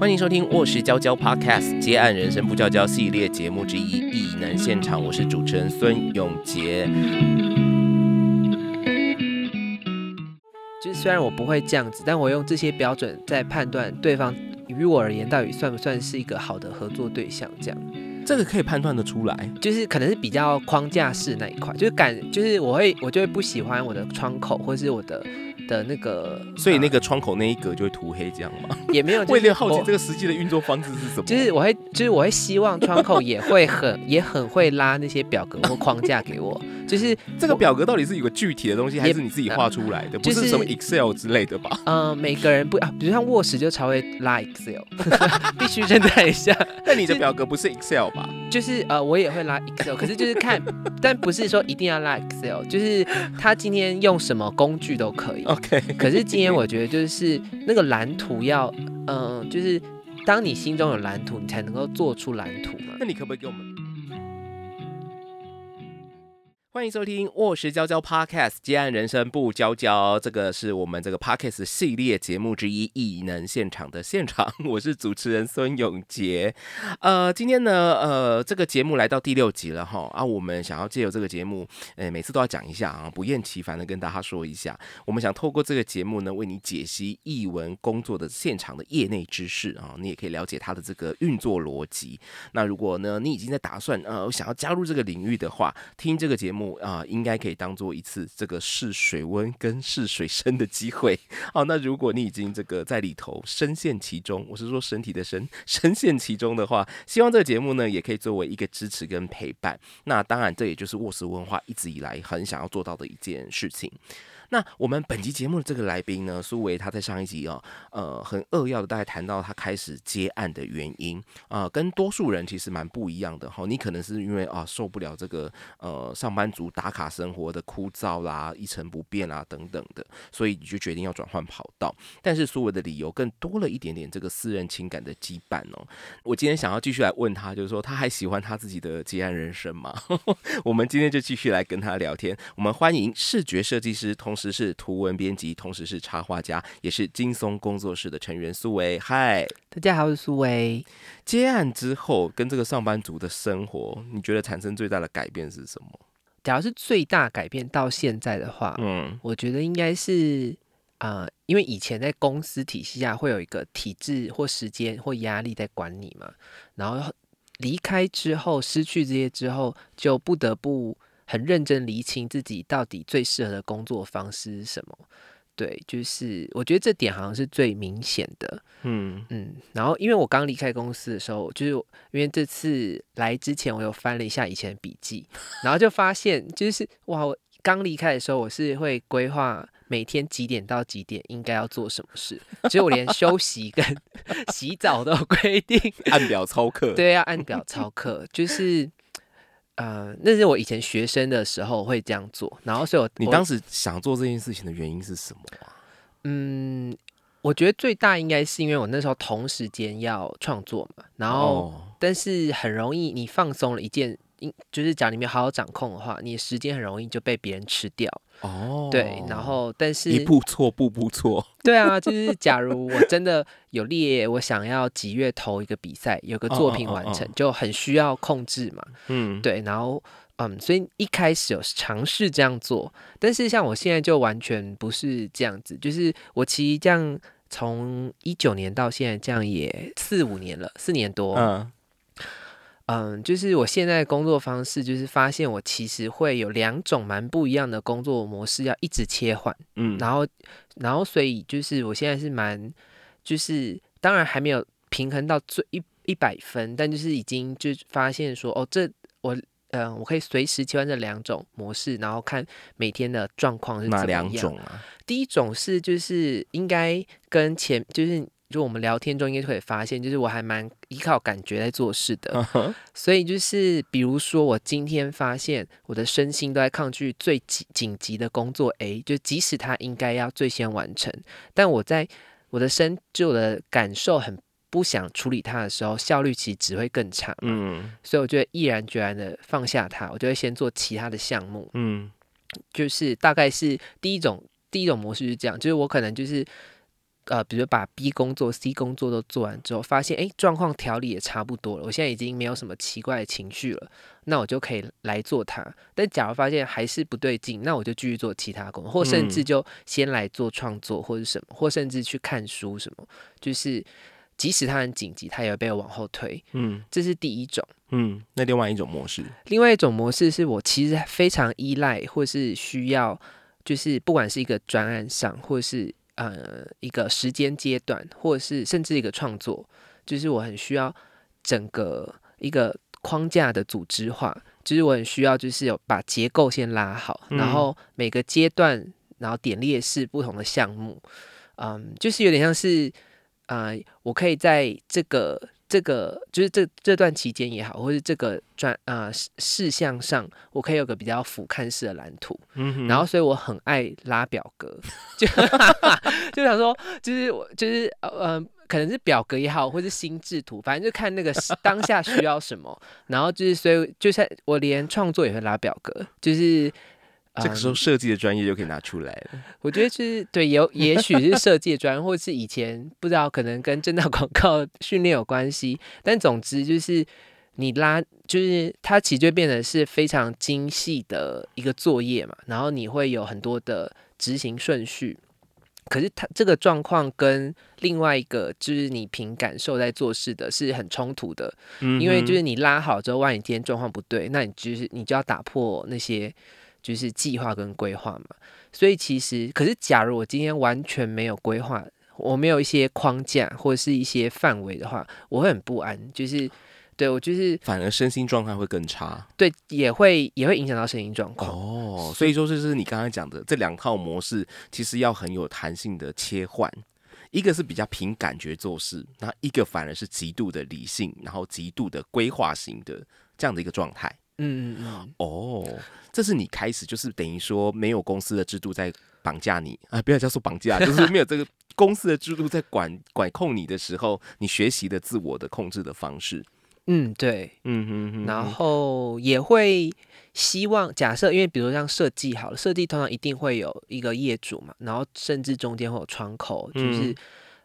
欢迎收听《卧室娇娇 Podcast》接案人生不娇娇系列节目之一《异能现场》，我是主持人孙永杰。就是虽然我不会这样子，但我用这些标准在判断对方于我而言到底算不算是一个好的合作对象，这样这个可以判断的出来，就是可能是比较框架式那一块，就是感就是我会我就会不喜欢我的窗口或是我的的那个，所以那个窗口那一格就会涂黑，这样吗？也没有，我有点好奇这个实际的运作方式是什么。就是我会，就是我会希望窗口也会很也很会拉那些表格或框架给我，就是这个表格到底是有个具体的东西，还是你自己画出来的？不就是是什么 Excel 之类的吧？嗯 每个人不啊，比如像 Word 就才会拉 Excel，必须称赞一下，但你的表格不是 Excel 吧？就是呃我也会拉 Excel，可是就是看，但不是说一定要拉 Excel，就是他今天用什么工具都可以。OK，可是今天我觉得就是那个蓝图要，嗯、就是当你心中有蓝图，你才能够做出蓝图嘛。那你可不可以给我们？欢迎收听《卧室娇娇 Podcast》接案人生不娇娇，这个是我们这个 Podcast 系列节目之一——异能现场的现场。我是主持人孙永杰。呃，今天呢，呃，这个节目来到第六集了哈啊，我们想要借由这个节目，呃，每次都要讲一下啊，不厌其烦的跟大家说一下，我们想透过这个节目呢，为你解析译文工作的现场的业内知识啊，你也可以了解它的这个运作逻辑。那如果呢，你已经在打算呃想要加入这个领域的话，听这个节目啊、应该可以当做一次这个试水温跟试水深的机会。好，那如果你已经这个在里头深陷其中，我是说身体的深，深陷其中的话，希望这个节目呢也可以作为一个支持跟陪伴。那当然，这也就是卧室文化一直以来很想要做到的一件事情。那我们本集节目的这个来宾呢，苏维他在上一集哦，呃，很扼要的大概谈到他开始接案的原因啊、跟多数人其实蛮不一样的哈。你可能是因为啊受不了这个呃上班族打卡生活的枯燥啦、一成不变啦等等的，所以你就决定要转换跑道。但是苏维的理由更多了一点点这个私人情感的羁绊哦。我今天想要继续来问他，就是说他还喜欢他自己的接案人生吗？我们今天就继续来跟他聊天。我们欢迎视觉设计师，同时是图文编辑，同时是插画家，也是金松工作室的成员苏维。嗨，大家好，我是苏维。接案之后跟这个上班族的生活，你觉得产生最大的改变是什么？假如是最大改变到现在的话，嗯我觉得应该是啊、呃因为以前在公司体系下会有一个体制或时间或压力在管你嘛，然后离开之后，失去这些之后，就不得不很认真厘清自己到底最适合的工作方式是什么。对，就是我觉得这点好像是最明显的。嗯嗯，然后因为我刚离开公司的时候，就是因为这次来之前，我有翻了一下以前的笔记，然后就发现，就是哇，我刚离开的时候，我是会规划每天几点到几点应该要做什么事，其实我连休息跟 洗澡都有规定，按表操课。对，要按表操课，就是。呃，那是我以前学生的时候会这样做，然后所以我我你当时想做这件事情的原因是什么啊？嗯，我觉得最大应该是因为我那时候同时间要创作嘛，然后哦但是很容易你放松了一件，因就是假如你没有好好掌控的话，你的时间很容易就被别人吃掉。哦，对，然后但是一步错，步步错。对啊，就是假如我真的有列，我想要几月投一个比赛，有个作品完成，哦哦哦就很需要控制嘛。嗯，对，然后嗯，所以一开始有尝试这样做，但是像我现在就完全不是这样子，就是我其实这样从一九年到现在这样也四五年了，四年多。嗯嗯，就是我现在的工作方式，就是发现我其实会有两种蛮不一样的工作模式，要一直切换。嗯，然后，然后，所以就是我现在是蛮，就是当然还没有平衡到最一一百分，但就是已经就发现说，哦，这我嗯、呃我可以随时切换这两种模式，然后看每天的状况是怎么哪两样。种啊？第一种是就是应该跟前就是就我们聊天中应该可以发现，就是我还蛮依靠感觉在做事的，所以就是比如说我今天发现我的身心都在抗拒最紧紧急的工作 A，就即使它应该要最先完成，但我在我的身就我的感受很。不想处理它的时候，效率其实只会更差。嗯所以我就会毅然决然的放下它，我就会先做其他的项目。嗯就是大概是第一种第一种模式是这样，就是我可能就是呃，比如把 B 工作、C 工作都做完之后，发现诶状况调理也差不多了，我现在已经没有什么奇怪的情绪了，那我就可以来做它。但假如发现还是不对劲，那我就继续做其他工作，或甚至就先来做创作或者什么，或甚至去看书什么，就是即使它很紧急，它也会被我往后推。嗯这是第一种。嗯，那另外一种模式，另外一种模式是我其实非常依赖，或是需要，就是不管是一个专案上，或是呃一个时间阶段，或者是甚至一个创作，就是我很需要整个一个框架的组织化，就是我很需要就是有把结构先拉好，嗯。然后每个阶段，然后点列式不同的项目，嗯，就是有点像是啊、呃我可以在这个这个就是这这段期间也好，或是这个专啊、事事项上，我可以有个比较俯瞰式的蓝图。嗯然后，所以我很爱拉表格，就 就想说，就是我就是呃呃，可能是表格也好，或是心智图，反正就看那个时当下需要什么。然后就是，所以就是我连创作也会拉表格，就是。这个时候嗯设计的专业就可以拿出来了。我觉得就是对，有也许是设计的专业，或是以前不知道，可能跟正大 广告训练有关系。但总之就是你拉，就是它其实就变得是非常精细的一个作业嘛，然后你会有很多的执行顺序。可是它这个状况跟另外一个就是你凭感受在做事的是很冲突的，嗯因为就是你拉好之后，万一今天状况不对，那你就是你就要打破那些就是计划跟规划嘛。所以其实，可是假如我今天完全没有规划，我没有一些框架或者是一些范围的话，我会很不安。就是对我就是反而身心状态会更差对也会也会影响到身心状况。哦。所以说，这是你刚刚讲的这两套模式，其实要很有弹性的切换。一个是比较凭感觉做事，那一个反而是极度的理性，然后极度的规划型的这样的一个状态。嗯嗯嗯，哦，这是你开始就是等于说没有公司的制度在绑架你啊，不要叫做绑架，就是没有这个公司的制度在管管控你的时候，你学习的自我的控制的方式。嗯对。嗯哼哼然后也会希望假设，因为比如像设计好了，设计通常一定会有一个业主嘛，然后甚至中间会有窗口，就是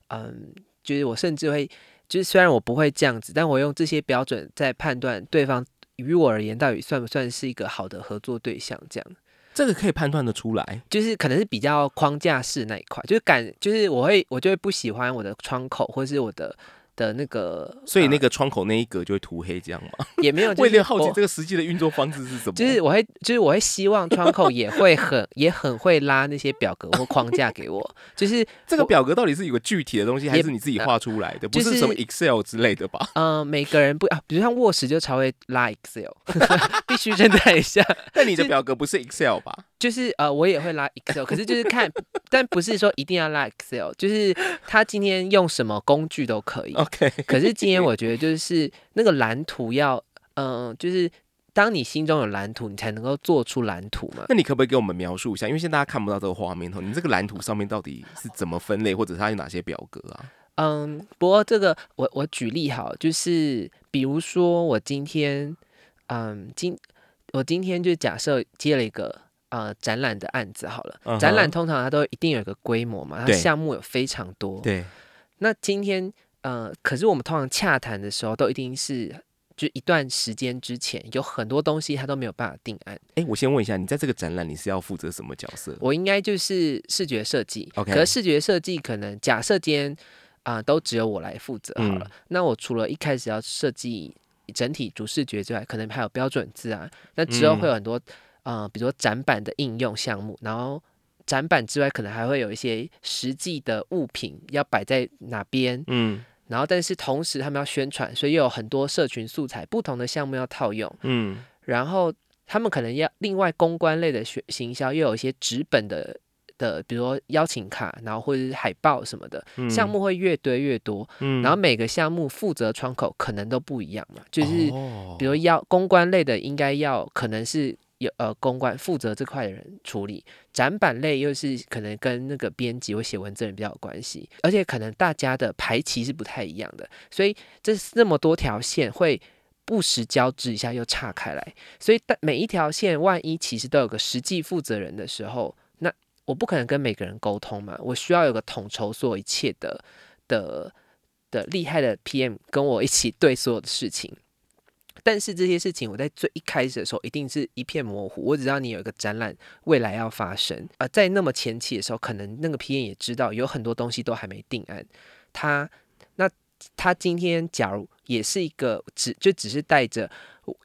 嗯就是我甚至会，就是虽然我不会这样子，但我用这些标准在判断对方于我而言到底算不算是一个好的合作对象，这样。这个可以判断的出来。就是可能是比较框架式那一块，就是感，就是我会我就会不喜欢我的窗口或是我的的那个，所以那呃个窗口那一格就会涂黑，这样吗？也没有，就为是了好奇这个实际的运作方式是什么？就是我会，就是我会希望窗口也会很也很会拉那些表格或框架给我，就是这个表格到底是有个具体的东西，还是你自己画出来的？不就是是什么 Excel 之类的吧？嗯、呃每个人不啊，比如像 Word 就才会拉 Excel，必须称赞一下，但你的表格不是 Excel 吧？就是呃我也会拉 Excel，可是就是看，但不是说一定要拉 Excel，就是他今天用什么工具都可以。OK，可是今天我觉得就是那个蓝图要，嗯、就是当你心中有蓝图，你才能够做出蓝图嘛。那你可不可以给我们描述一下？因为现在大家看不到这个画面头，你这个蓝图上面到底是怎么分类，或者它有哪些表格啊？嗯，不过这个我我举例好，就是比如说我今天，嗯，今我今天就假设接了一个呃展览的案子好了，展览通常它都一定有一个规模嘛，它项目有非常多。对，那今天呃，可是我们通常洽谈的时候都一定是就一段时间之前，有很多东西他都没有办法定案。哎，我先问一下，你在这个展览你是要负责什么角色？我应该就是视觉设计 OK 可是视觉设计可能假设今天啊、都只有我来负责好了。嗯那我除了一开始要设计整体主视觉之外，可能还有标准字啊。那之后嗯会有很多呃，比如说展板的应用项目，然后展板之外，可能还会有一些实际的物品要摆在哪边。嗯然后，但是同时他们要宣传，所以又有很多社群素材，不同的项目要套用。嗯然后他们可能要另外公关类的学行销，又有一些纸本的的，比如说邀请卡，然后或者是海报什么的，嗯项目会越堆越多。嗯然后每个项目负责窗口可能都不一样嘛，就是哦比如要公关类的，应该要可能是有呃公关负责这块的人处理，展板类又是可能跟那个编辑或写文字人比较有关系，而且可能大家的排期是不太一样的，所以这那么多条线会。不时交织一下又岔开来，所以但每一条线万一其实都有个实际负责人的时候，那我不可能跟每个人沟通嘛，我需要有个统筹所有一切的的的厉害的 PM 跟我一起对所有的事情。但是这些事情我在最一开始的时候一定是一片模糊，我只知道你有一个展览未来要发生，而在那么前期的时候，可能那个 PM 也知道有很多东西都还没定案，他他今天假如也是一个只就只是带着。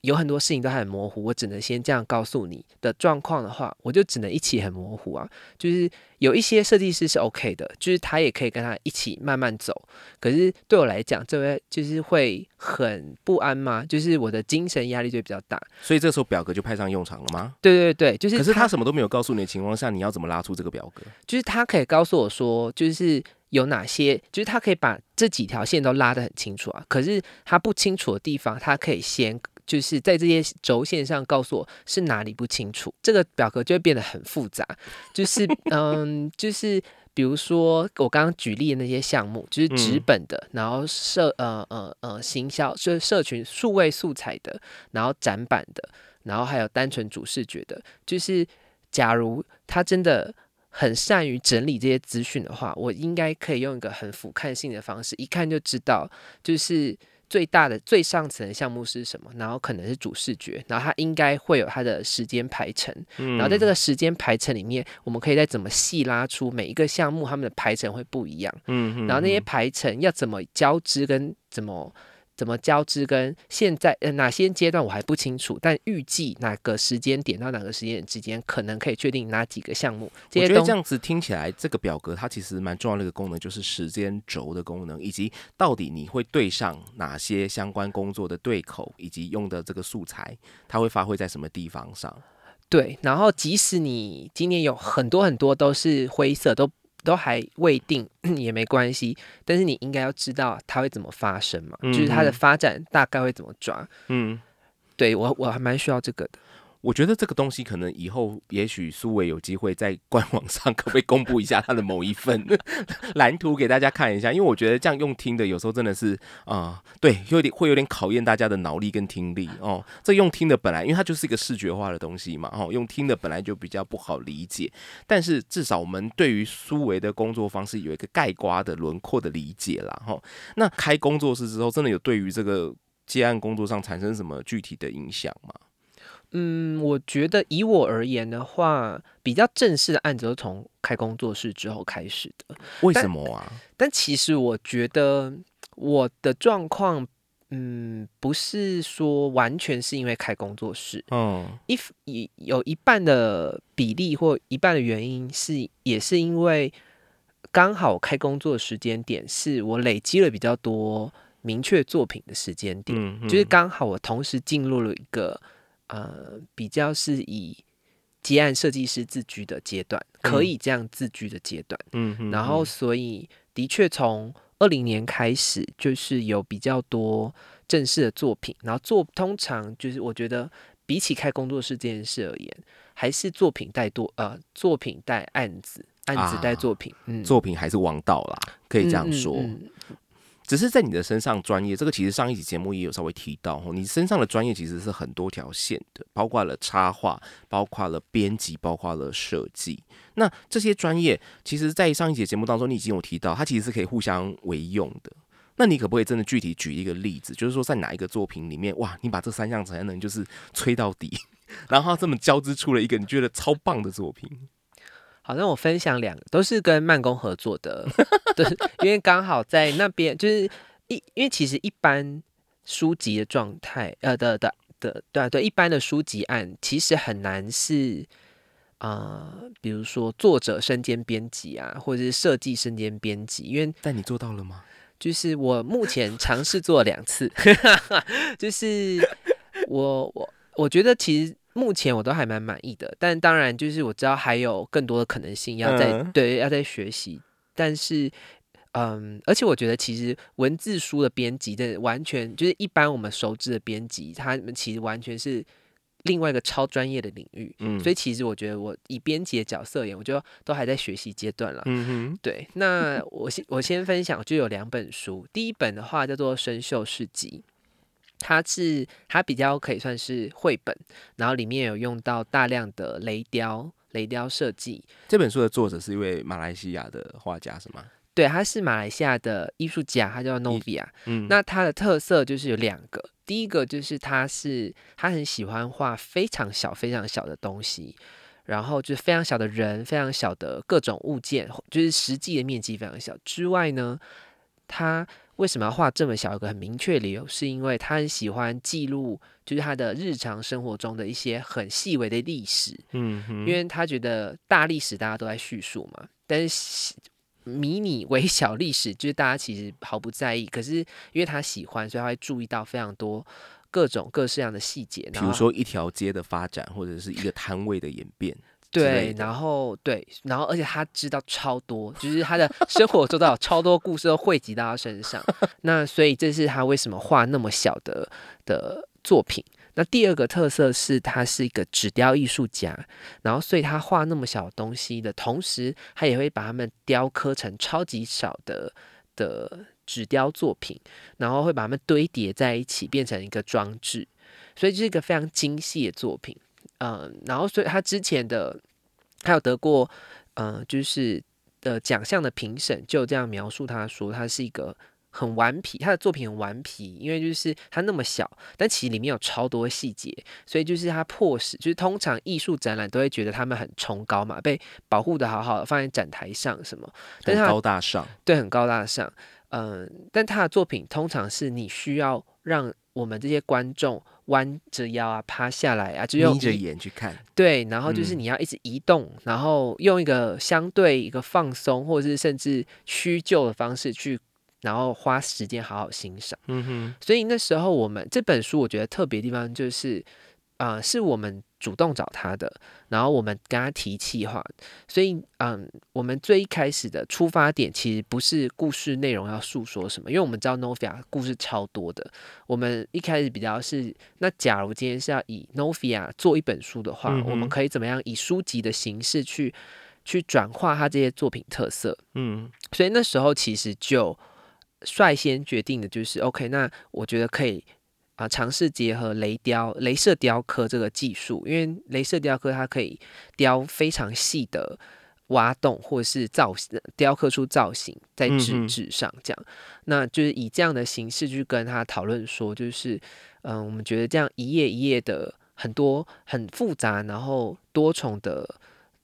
有很多事情都很模糊，我只能先这样告诉你的状况的话，我就只能一起很模糊啊。就是有一些设计师是 OK 的，就是他也可以跟他一起慢慢走。可是对我来讲，这位就是会很不安吗？就是我的精神压力就比较大。所以这时候表格就派上用场了吗？对对对，就是。可是他什么都没有告诉你的情况下，你要怎么拉出这个表格？就是他可以告诉我说，就是有哪些，就是他可以把这几条线都拉得很清楚啊。可是他不清楚的地方，他可以先。就是在这些轴线上告诉我是哪里不清楚，这个表格就会变得很复杂。就是 嗯，就是比如说我刚刚举例的那些项目，就是纸本的，然后社呃呃呃行销，就是社群数位素材的，然后展板的，然后还有单纯主视觉的。就是假如他真的很善于整理这些资讯的话，我应该可以用一个很俯瞰性的方式，一看就知道，就是。最大的最上层的项目是什么？然后可能是主视觉，然后它应该会有它的时间排程，然后在这个时间排程里面，我们可以再怎么细拉出每一个项目，他们的排程会不一样。嗯，然后那些排程要怎么交织跟怎么。怎么交织？跟现在呃哪些阶段我还不清楚，但预计哪个时间点到哪个时间点之间，可能可以确定哪几个项目。我觉得这样子听起来，这个表格它其实蛮重要的一个功能，就是时间轴的功能，以及到底你会对上哪些相关工作的对口，以及用的这个素材，它会发挥在什么地方上？对，然后即使你今年有很多很多都是灰色，都。都还未定 也没关系，但是你应该要知道它会怎么发生嘛，就是它的发展大概会怎么抓。嗯，对我我还蛮需要这个的。我觉得这个东西可能以后也许苏伟有机会在官网上 可不可以公布一下他的某一份蓝图给大家看一下，因为我觉得这样用听的有时候真的是啊，对，有点会有点考验大家的脑力跟听力哦。这用听的本来因为它就是一个视觉化的东西嘛，哦，用听的本来就比较不好理解，但是至少我们对于苏维的工作方式有一个概刮的轮廓的理解啦。哈。那开工作室之后，真的有对于这个接案工作上产生什么具体的影响吗？嗯，我觉得以我而言的话，比较正式的案子都从开工作室之后开始的。为什么啊？但其实我觉得我的状况，嗯，不是说完全是因为开工作室。嗯，一一有一半的比例或一半的原因是，也是因为刚好开工作时间点是我累积了比较多明确作品的时间点，就是刚好我同时进入了一个。呃，比较是以接案设计师自居的阶段，可以这样自居的阶段。嗯，然后所以的确从二零年开始，就是有比较多正式的作品。然后做通常就是我觉得比起开工作室这件事而言，还是作品带多呃，作品带案子，案子带作品，嗯，作品还是王道啦，可以这样说。只是在你的身上专业，这个其实上一集节目也有稍微提到。你身上的专业其实是很多条线的，包括了插画，包括了编辑，包括了设计。那这些专业，其实，在上一节节目当中，你已经有提到，它其实是可以互相为用的。那你可不可以真的具体举一个例子，就是说在哪一个作品里面，哇，你把这三项才能就是吹到底，然后这么交织出了一个你觉得超棒的作品？好，那我分享两个，都是跟慢工合作的，对，因为刚好在那边，就是一，因为其实一般书籍的状态，呃的的的，对对，一般的书籍案其实很难是啊，比如说作者身兼编辑啊，或者是设计身兼编辑，因为但你做到了吗？就是我目前尝试做两次，就是我我我觉得其实。目前我都还蛮满意的，但当然就是我知道还有更多的可能性要在对要在学习，但是嗯，而且我觉得其实文字书的编辑的完全就是一般我们熟知的编辑，他们其实完全是另外一个超专业的领域，嗯，所以其实我觉得我以编辑的角色而言，我觉得都还在学习阶段了，嗯哼，对，那我先我先分享就有两本书，第一本的话叫做《生锈事迹》。它是它比较可以算是绘本，然后里面有用到大量的雷雕，雷雕设计。这本书的作者是一位马来西亚的画家，是吗？对，他是马来西亚的艺术家，他叫 Novia。嗯，那他的特色就是有两个，第一个就是他是他很喜欢画非常小、非常小的东西，然后就是非常小的人、非常小的各种物件，就是实际的面积非常小。之外呢，他为什么要画这么小？有个很明确理由，是因为他很喜欢记录，就是他的日常生活中的一些很细微的历史。嗯哼，因为他觉得大历史大家都在叙述嘛，但是迷你微小历史就是大家其实毫不在意，可是因为他喜欢，所以他会注意到非常多各种各式样的细节，比如说一条街的发展，或者是一个摊位的演变。对，然后对，然后而且他知道超多，就是他的生活做到超多故事都汇集到他身上，那所以这是他为什么画那么小的的作品。那第二个特色是，他是一个纸雕艺术家，然后所以他画那么小的东西的同时，他也会把它们雕刻成超级小的的纸雕作品，然后会把它们堆叠在一起，变成一个装置，所以这是一个非常精细的作品。嗯，然后所以他之前的他有得过，嗯，就是的奖项的评审就这样描述他说，他是一个。很顽皮，他的作品很顽皮，因为就是他那么小，但其实里面有超多细节，所以就是他迫使，就是通常艺术展览都会觉得他们很崇高嘛，被保护的好好的，放在展台上什么，很高大上，对，很高大上，嗯，但他的作品通常是你需要让我们这些观众弯着腰啊，趴下来啊，就眯着眼去看，对，然后就是你要一直移动，然后用一个相对一个放松，或者是甚至屈就的方式去。然后花时间好好欣赏，嗯哼。所以那时候我们这本书，我觉得特别地方就是，啊，是我们主动找他的，然后我们跟他提气话。所以，嗯，我们最一开始的出发点其实不是故事内容要诉说什么，因为我们知道 Novia 故事超多的。我们一开始比较是，那假如今天是要以 Novia 做一本书的话，我们可以怎么样以书籍的形式去去转化他这些作品特色？嗯，所以那时候其实就。率先决定的就是，OK，那我觉得可以啊，尝试结合雷雕、镭射雕刻这个技术，因为镭射雕刻它可以雕非常细的挖洞，或者是造型雕刻出造型在纸质上，这样，那就是以这样的形式去跟他讨论说，就是嗯，我们觉得这样一页一页的很多很复杂，然后多重的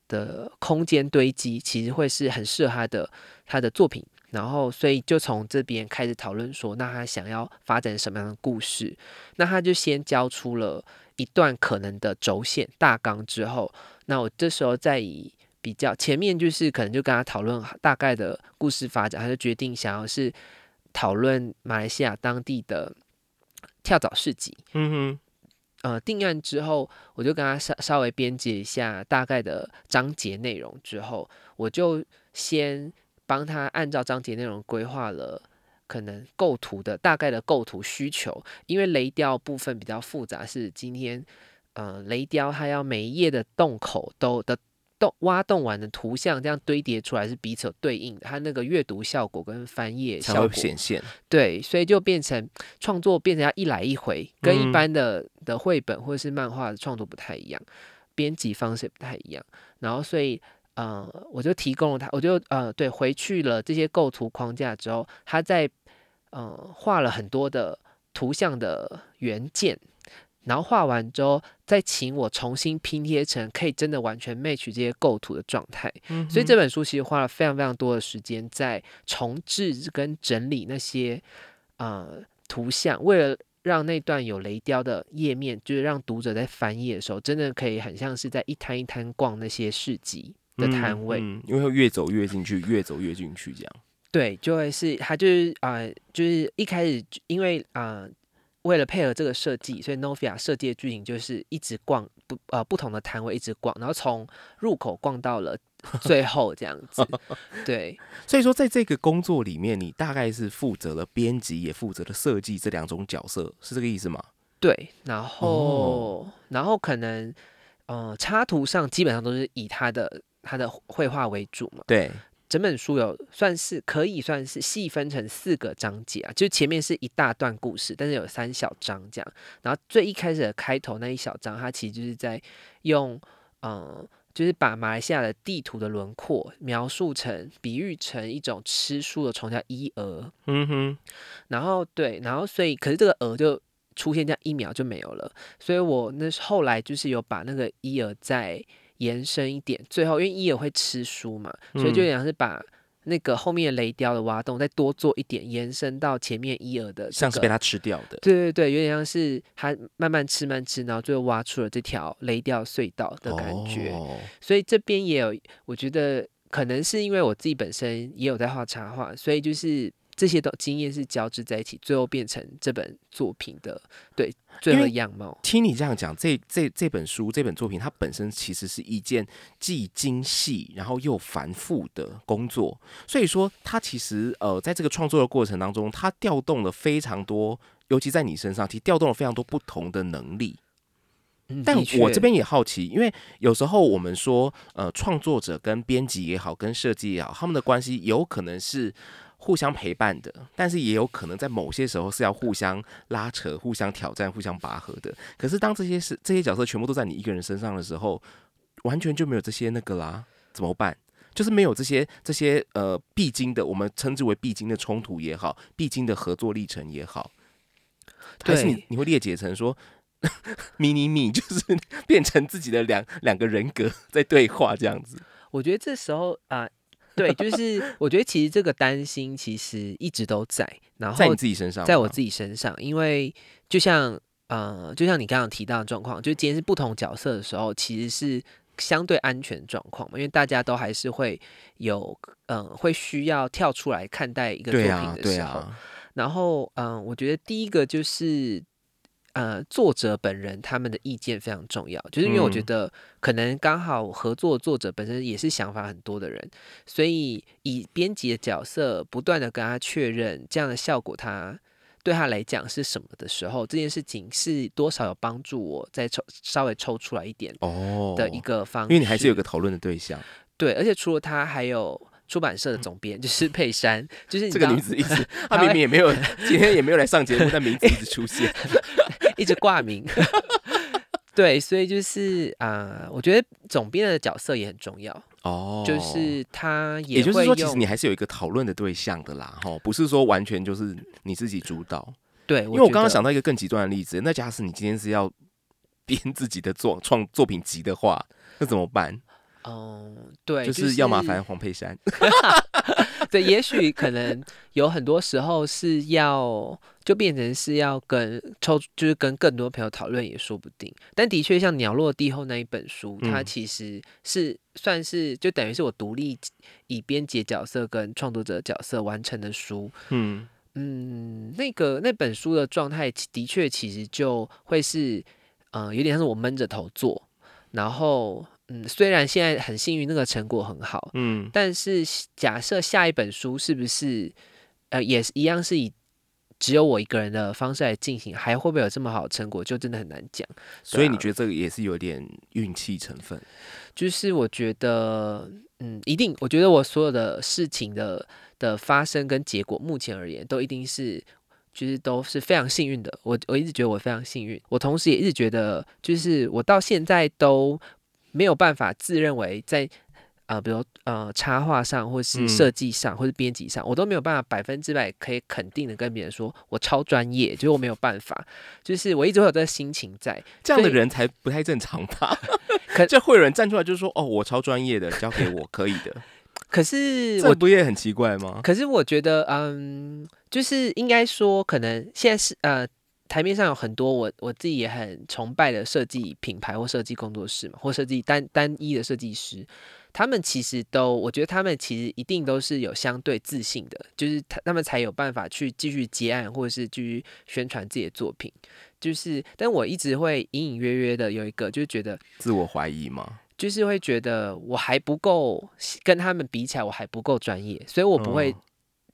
的空间堆积，其实会是很适合他的他的作品。然后，所以就从这边开始讨论说，那他想要发展什么样的故事？那他就先交出了一段可能的轴线大纲之后，那我这时候再以比较前面就是可能就跟他讨论大概的故事发展，他就决定想要是讨论马来西亚当地的跳蚤市集。嗯哼，呃，定案之后，我就跟他稍稍微编辑一下大概的章节内容之后，我就先。帮他按照章节内容规划了可能构图的大概的构图需求，因为雷雕部分比较复杂，是今天呃雷雕它要每一页的洞口都的洞挖洞完的图像这样堆叠出来是彼此对应的，它那个阅读效果跟翻页效果显现。对，所以就变成创作变成要一来一回，跟一般的的绘本或者是漫画的创作不太一样，编辑方式也不太一样，然后所以。呃，我就提供了他，我就呃，对，回去了这些构图框架之后，他在呃画了很多的图像的原件，然后画完之后，再请我重新拼贴成可以真的完全 match 这些构图的状态。嗯，所以这本书其实花了非常非常多的时间在重置跟整理那些呃图像，为了让那段有雷雕的页面，就是让读者在翻页的时候，真的可以很像是在一摊一摊逛那些市集。的摊位，因为会越走越进去，越走越进去，这样。对，就会是他就是啊，就是一开始因为啊，为了配合这个设计，所以 Novia 设计的剧情就是一直逛不呃不同的摊位，一直逛，然后从入口逛到了 最后这样子。对，所以说在这个工作里面，你大概是负责了编辑，也负责了设计这两种角色，是这个意思吗？对，然后然后可能呃插图上基本上都是以他的。他的绘画为主嘛？对，整本书有算是可以算是细分成四个章节啊，就前面是一大段故事，但是有三小章这样。然后最一开始的开头那一小章，它其实就是在用嗯就是把马来西亚的地图的轮廓描述成、比喻成一种吃素的虫，叫伊蛾。嗯哼，然后对，然后所以可是这个蛾就出现这样一秒就没有了，所以我那后来就是有把那个伊蛾再延伸一点，最后因为伊蛾会吃书嘛，所以就像是把那个后面雷雕的挖洞再多做一点，延伸到前面伊尔的、这个像是被它吃掉的。对对对，有点像是它慢慢吃慢慢吃，然后最后挖出了这条雷雕隧道的感觉。哦。所以这边也有，我觉得可能是因为我自己本身也有在画插画，所以就是这些都经验是交织在一起，最后变成这本作品的对最后的样貌。听你这样讲，这这这本书这本作品，它本身其实是一件既精细然后又繁复的工作，所以说它其实呃，在这个创作的过程当中，它调动了非常多，尤其在你身上，其实调动了非常多不同的能力。但我这边也好奇，因为有时候我们说，呃，创作者跟编辑也好，跟设计也好，他们的关系有可能是互相陪伴的，但是也有可能在某些时候是要互相拉扯、互相挑战、互相拔河的。可是当这些是这些角色全部都在你一个人身上的时候，完全就没有这些那个啦，怎么办？就是没有这些这些呃必经的，我们称之为必经的冲突也好，必经的合作历程也好，还是你你会裂解成说迷你米就是变成自己的两两个人格在对话这样子。我觉得这时候啊、对，就是我觉得其实这个担心其实一直都在，然后在你自己身上，在我自己身上，因为就像呃，就像你刚刚提到的状况，就今天是不同角色的时候，其实是相对安全的状况嘛，因为大家都还是会有嗯、会需要跳出来看待一个作品的时候，对啊，然后嗯、我觉得第一个就是。呃，作者本人他们的意见非常重要，就是因为我觉嗯。得可能刚好合作作者本身也是想法很多的人，所以以编辑的角色不断的跟他确认这样的效果他，对他来讲是什么的时候，这件事情是多少有帮助我再抽稍微抽出来一点哦的一个方式，因为你还是有个讨论的对象，对，而且除了他还有。出版社的总编就是 佩珊，就是这个女子一直，她明明也没有今天也没有来上节目，但名字一直出现。一直挂名。对，所以就是啊、我觉得总编的角色也很重要，哦，就是他也也就是说，其实你还是有一个讨论的对象的啦，哈，不是说完全就是你自己主导。对，因为我刚刚想到一个更极端的例子，那假使你今天是要编自己的作创作品集的话，那怎么办？嗯，对，就就是要麻烦黄佩珊。对，也许可能有很多时候是要就变成是要跟抽，就是跟更多朋友讨论也说不定。但的确，像《鸟落地后》那一本书，它嗯其实是算是就等于是我独立以编辑角色跟创作者角色完成的书。嗯，嗯，那个那本书的状态的确其实就会是，呃，有点像是我闷着头做，然后嗯，虽然现在很幸运那个成果很好，嗯，但是假设下一本书是不是呃也是一样是以只有我一个人的方式来进行，还会不会有这么好的成果，就真的很难讲。所以啊你觉得这个也是有点运气成分？就是我觉得，嗯，一定，我觉得我所有的事情的的发生跟结果，目前而言都一定是。就是都是非常幸运的，我我一直觉得我非常幸运，我同时也一直觉得，就是我到现在都没有办法自认为在呃，比如呃插画上，或是嗯设计上，或是编辑上，我都没有办法百分之百可以肯定的跟别人说我超专业，就是我没有办法，就是我一直会有这个心情在，这样的人才不太正常吧？可 这会有人站出来就说：“哦，我超专业的，交给我可以的。可”是这我不也很奇怪吗？可是我觉得，嗯，就是应该说，可能现在是呃，台面上有很多我我自己也很崇拜的设计品牌或设计工作室嘛，或设计单单一的设计师，他们其实都，我觉得他们其实一定都是有相对自信的，就是他他们才有办法去继续接案或者是继续宣传自己的作品。就是，但我一直会隐隐约约的有一个，就是觉得自我怀疑吗？就是会觉得我还不够跟他们比起来，我还不够专业，所以我不会哦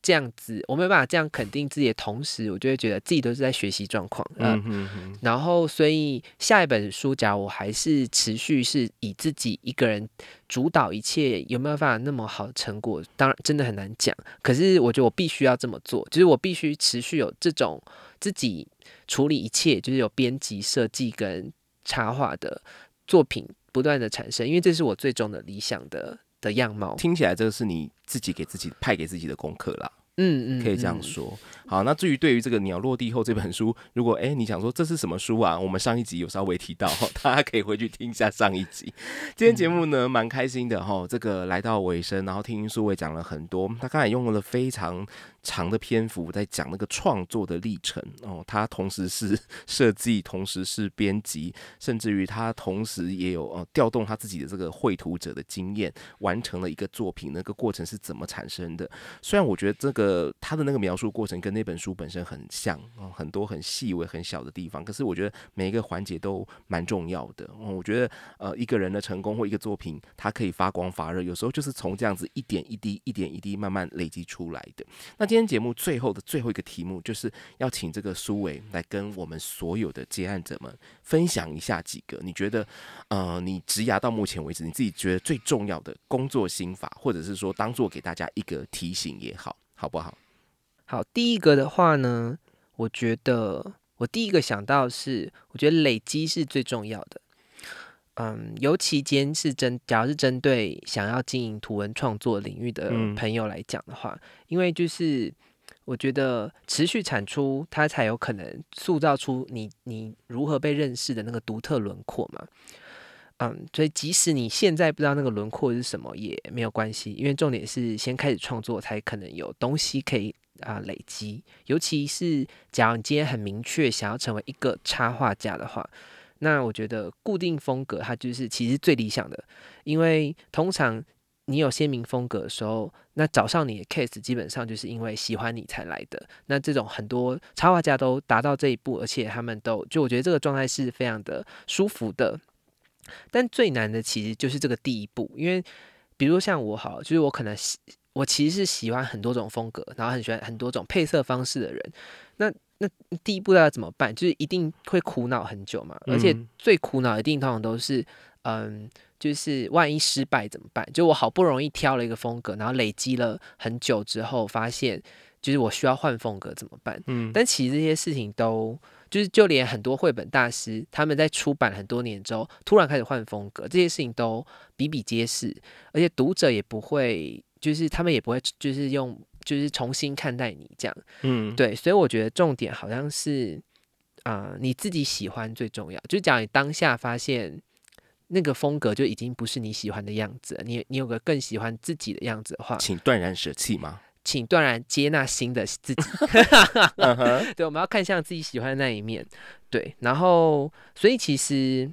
这样子，我没有办法这样肯定自己的同时，我就会觉得自己都是在学习状况。嗯、然后所以下一本书，假如我还是持续是以自己一个人主导一切，有没有办法那么好的成果？当然真的很难讲。可是我觉得我必须要这么做，就是我必须持续有这种自己处理一切，就是有编辑、设计跟插画的作品不断的产生，因为这是我最终的理想的的样貌。听起来这个是你自己给自己派给自己的功课啦。嗯嗯，可以这样嗯。说。好，那至于对于这个《鸟落地后》这本书，如果哎你想说这是什么书啊？我们上一集有稍微提到，大家可以回去听一下上一集。今天节目呢蛮开心的哈，这个来到尾声，然后听苏伟讲了很多，他刚才用了非常长的篇幅在讲那个创作的历程哦，他同时是 设计，同时是编辑，甚至于他同时也有呃调动他自己的这个绘图者的经验，完成了一个作品，那个过程是怎么产生的？虽然我觉得这个他的那个描述过程跟那本书本身很像，很多很细微、很小的地方，可是我觉得每一个环节都蛮重要的。我觉得呃一个人的成功或一个作品，它可以发光发热，有时候就是从这样子一点一滴、一点一滴慢慢累积出来的。那今天节目最后的最后一个题目，就是要请这个苏伟来跟我们所有的接案者们分享一下几个你觉得呃你职涯到目前为止你自己觉得最重要的工作心法，或者是说当做给大家一个提醒也好，好不好？好，第一个的话呢，我觉得我第一个想到是，我觉得累积是最重要的。嗯，尤其今天是针，假如是针对想要经营图文创作领域的嗯朋友来讲的话，因为就是我觉得持续产出，它才有可能塑造出你你如何被认识的那个独特轮廓嘛。嗯，所以即使你现在不知道那个轮廓是什么也没有关系，因为重点是先开始创作，才可能有东西可以啊、累积。尤其是假如你今天很明确想要成为一个插画家的话，那我觉得固定风格它就是其实最理想的，因为通常你有鲜明风格的时候，那找上你的 case 基本上就是因为喜欢你才来的。那这种很多插画家都达到这一步，而且他们都就我觉得这个状态是非常的舒服的。但最难的其实就是这个第一步，因为比如像我好，就是我可能喜我其实是喜欢很多种风格，然后很喜欢很多种配色方式的人。那那第一步要怎么办？就是一定会苦恼很久嘛，而且嗯最苦恼一定通常都是嗯。就是万一失败怎么办？就我好不容易挑了一个风格，然后累积了很久之后，发现就是我需要换风格怎么办？嗯，但其实这些事情都就是，就连很多绘本大师，他们在出版很多年之后，突然开始换风格，这些事情都比比皆是，而且读者也不会，就是他们也不会，就是用就是重新看待你这样。嗯，对，所以我觉得重点好像是啊、你自己喜欢最重要。就讲你当下发现那个风格就已经不是你喜欢的样子了，你你有个更喜欢自己的样子的话，请断然舍弃吗？请断然接纳新的自己。对，我们要看向自己喜欢的那一面。对，然后所以其实，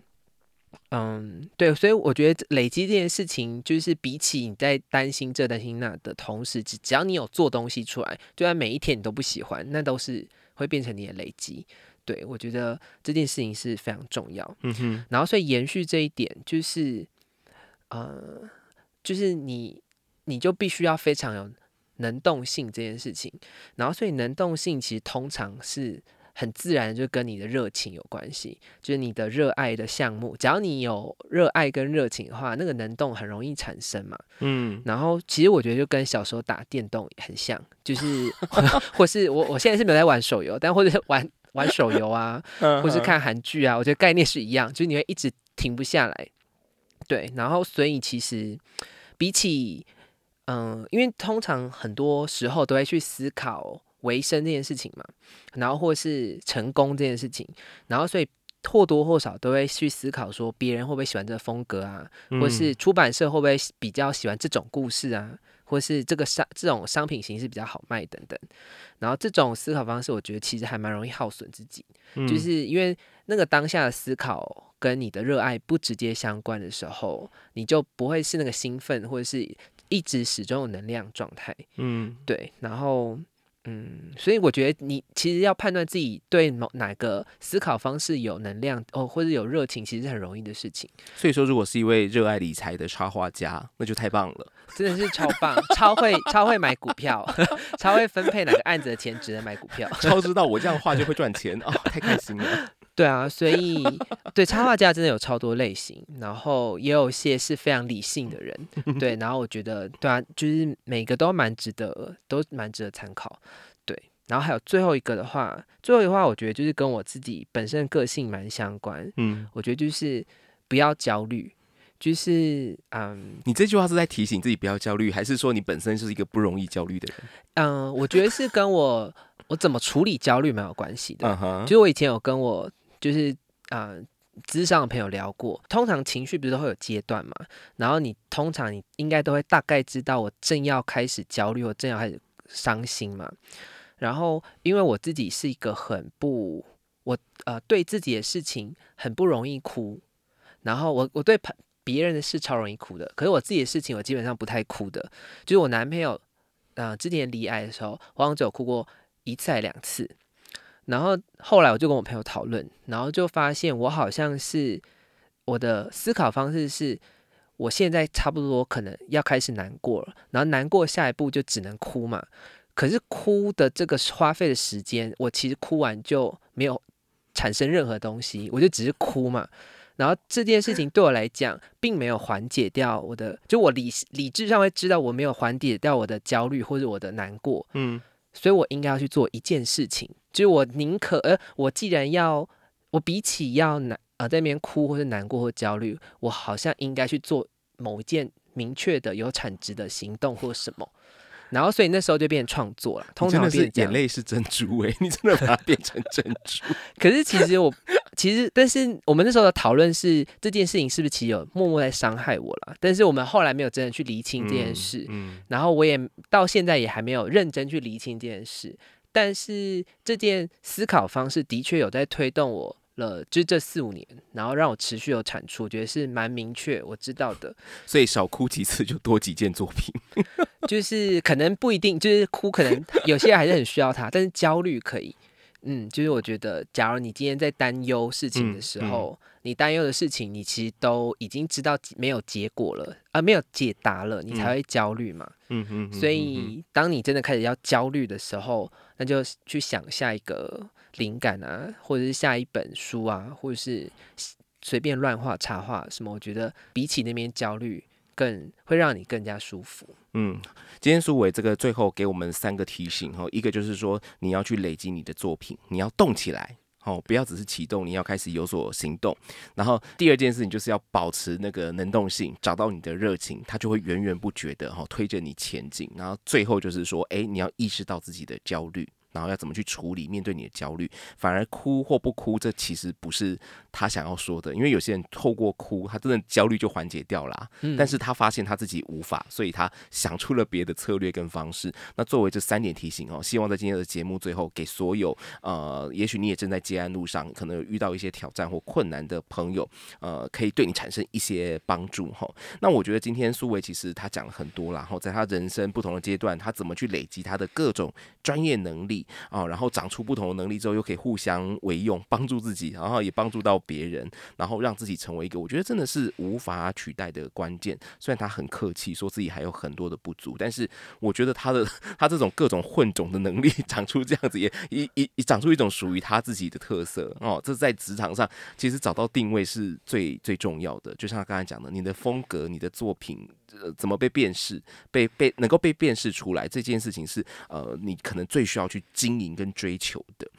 嗯，对，所以我觉得累积这件事情，就是比起你在担心这担心那的同时，只只要你有做东西出来，就算每一天你都不喜欢，那都是会变成你的累积。对我觉得这件事情是非常重要。嗯哼，然后所以延续这一点，就是呃，就是你你就必须要非常有能动性这件事情。然后所以能动性其实通常是很自然，就跟你的热情有关系，就是你的热爱的项目，只要你有热爱跟热情的话，那个能动很容易产生嘛。嗯，然后其实我觉得就跟小时候打电动很像，就是 或是我我现在是没有在玩手游，但或者是玩玩手游啊，嗯或是看韩剧啊，我觉得概念是一样，就是你会一直停不下来。对，然后所以其实比起嗯、因为通常很多时候都会去思考维生这件事情嘛，然后或是成功这件事情，然后所以或多或少都会去思考说别人会不会喜欢这个风格啊，嗯或是出版社会不会比较喜欢这种故事啊，或是这个商这种商品形式比较好卖等等。然后这种思考方式，我觉得其实还蛮容易耗损自己，嗯就是因为那个当下的思考跟你的热爱不直接相关的时候，你就不会是那个兴奋或者是一直始终有能量状态。嗯对，然后嗯，所以我觉得你其实要判断自己对某哪个思考方式有能量哦，或者有热情，其实是很容易的事情。所以说，如果是一位热爱理财的插画家，那就太棒了。真的是超棒，超会超会买股票，超会分配哪个案子的钱值得买股票。超知道我这样画就会赚钱哦，太开心了。对啊，所以对插画家真的有超多类型，然后也有一些是非常理性的人，对，然后我觉得对啊，就是每个都蛮值得，都蛮值得参考，对。然后还有最后一个的话，最后一个话，我觉得就是跟我自己本身的个性蛮相关，嗯我觉得就是不要焦虑，就是嗯你这句话是在提醒自己不要焦虑，还是说你本身就是一个不容易焦虑的人？嗯，我觉得是跟我我怎么处理焦虑蛮有关系的。嗯哼就，是我以前有跟我就是啊。咨商的朋友聊过，通常情绪不是都会有阶段嘛？然后你通常你应该都会大概知道我正要开始焦虑，我正要开始伤心嘛。然后因为我自己是一个很不我呃对自己的事情很不容易哭，然后我我对朋别人的事超容易哭的，可是我自己的事情我基本上不太哭的。就是我男朋友呃之前离癌的时候，我好像只有哭过一次还两次。然后后来我就跟我朋友讨论，然后就发现我好像是我的思考方式是，我现在差不多可能要开始难过了，然后难过下一步就只能哭嘛。可是哭的这个花费的时间，我其实哭完就没有产生任何东西，我就只是哭嘛。然后这件事情对我来讲，并没有缓解掉我的，就我理理智上会知道我没有缓解掉我的焦虑或者我的难过，嗯所以我应该要去做一件事情，就是我宁可，呃，我既然要，我比起要难呃在那边哭或者难过或焦虑，我好像应该去做某一件明确的有产值的行动或什么。然后，所以那时候就变成创作了。通常眼泪是珍珠哎、你真的把它变成珍珠。可是其实我其实，但是我们那时候的讨论是这件事情是不是其实有默默在伤害我了？但是我们后来没有真的去厘清这件事，嗯，然后我也到现在也还没有认真去厘清这件事。但是这件思考方式的确有在推动我了，就这四五年，然后让我持续有产出，我觉得是蛮明确，我知道的。所以少哭几次就多几件作品。就是可能不一定，就是哭，可能有些人还是很需要他，但是焦虑可以。嗯，就是我觉得，假如你今天在担忧事情的时候，你担忧的事情，你其实都已经知道没有结果了，啊、没有解答了，你才会焦虑嘛。嗯嗯，所以，当你真的开始要焦虑的时候，那就去想下一个灵感啊，或者是下一本书啊，或者是随便乱画插画什么。我觉得比起那边焦虑，更会让你更加舒服。嗯，今天苏伟这个最后给我们三个提醒哈，一个就是说你要去累积你的作品，你要动起来。哦，不要只是启动，你要开始有所行动。然后第二件事情就是要保持那个能动性，找到你的热情，它就会源源不绝的哈推着你前进。然后最后就是说，哎，你要意识到自己的焦虑，然后要怎么去处理面对你的焦虑。反而哭或不哭，这其实不是他想要说的，因为有些人透过哭，他真的焦虑就缓解掉啦。嗯但是他发现他自己无法，所以他想出了别的策略跟方式。那作为这三点提醒哦，希望在今天的节目最后给所有呃，也许你也正在接案路上，可能有遇到一些挑战或困难的朋友，呃，可以对你产生一些帮助哈。那我觉得今天苏维其实他讲了很多啦，然后在他人生不同的阶段，他怎么去累积他的各种专业能力啊、然后长出不同的能力之后，又可以互相为用，帮助自己，然后也帮助到别人，然后让自己成为一个我觉得真的是无法取代的关键。虽然他很客气，说自己还有很多的不足，但是我觉得他的 他这种各种混种的能力，长出这样子也一一长出一种属于他自己的特色哦。这在职场上其实找到定位是最最重要的。就像他刚才讲的，你的风格、你的作品。呃，怎么被辨识，被被能够被辨识出来，这件事情是呃，你可能最需要去经营跟追求的。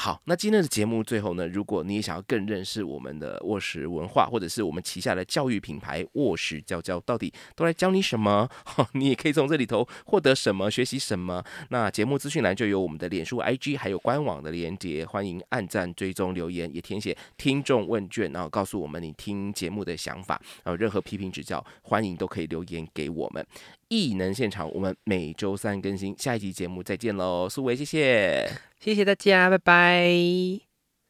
好，那今天的节目最后呢，如果你也想要更认识我们的卧石文化，或者是我们旗下的教育品牌卧石教教，到底都来教你什么？你也可以从这里头获得什么，学习什么。那节目资讯栏就有我们的脸书、IG 还有官网的连接，欢迎按赞、追踪、留言，也填写听众问卷，然后告诉我们你听节目的想法，然后任何批评指教，欢迎都可以留言给我们。异能现场，我们每周三更新，下一集节目再见喽，苏维，谢谢。谢谢大家，拜拜。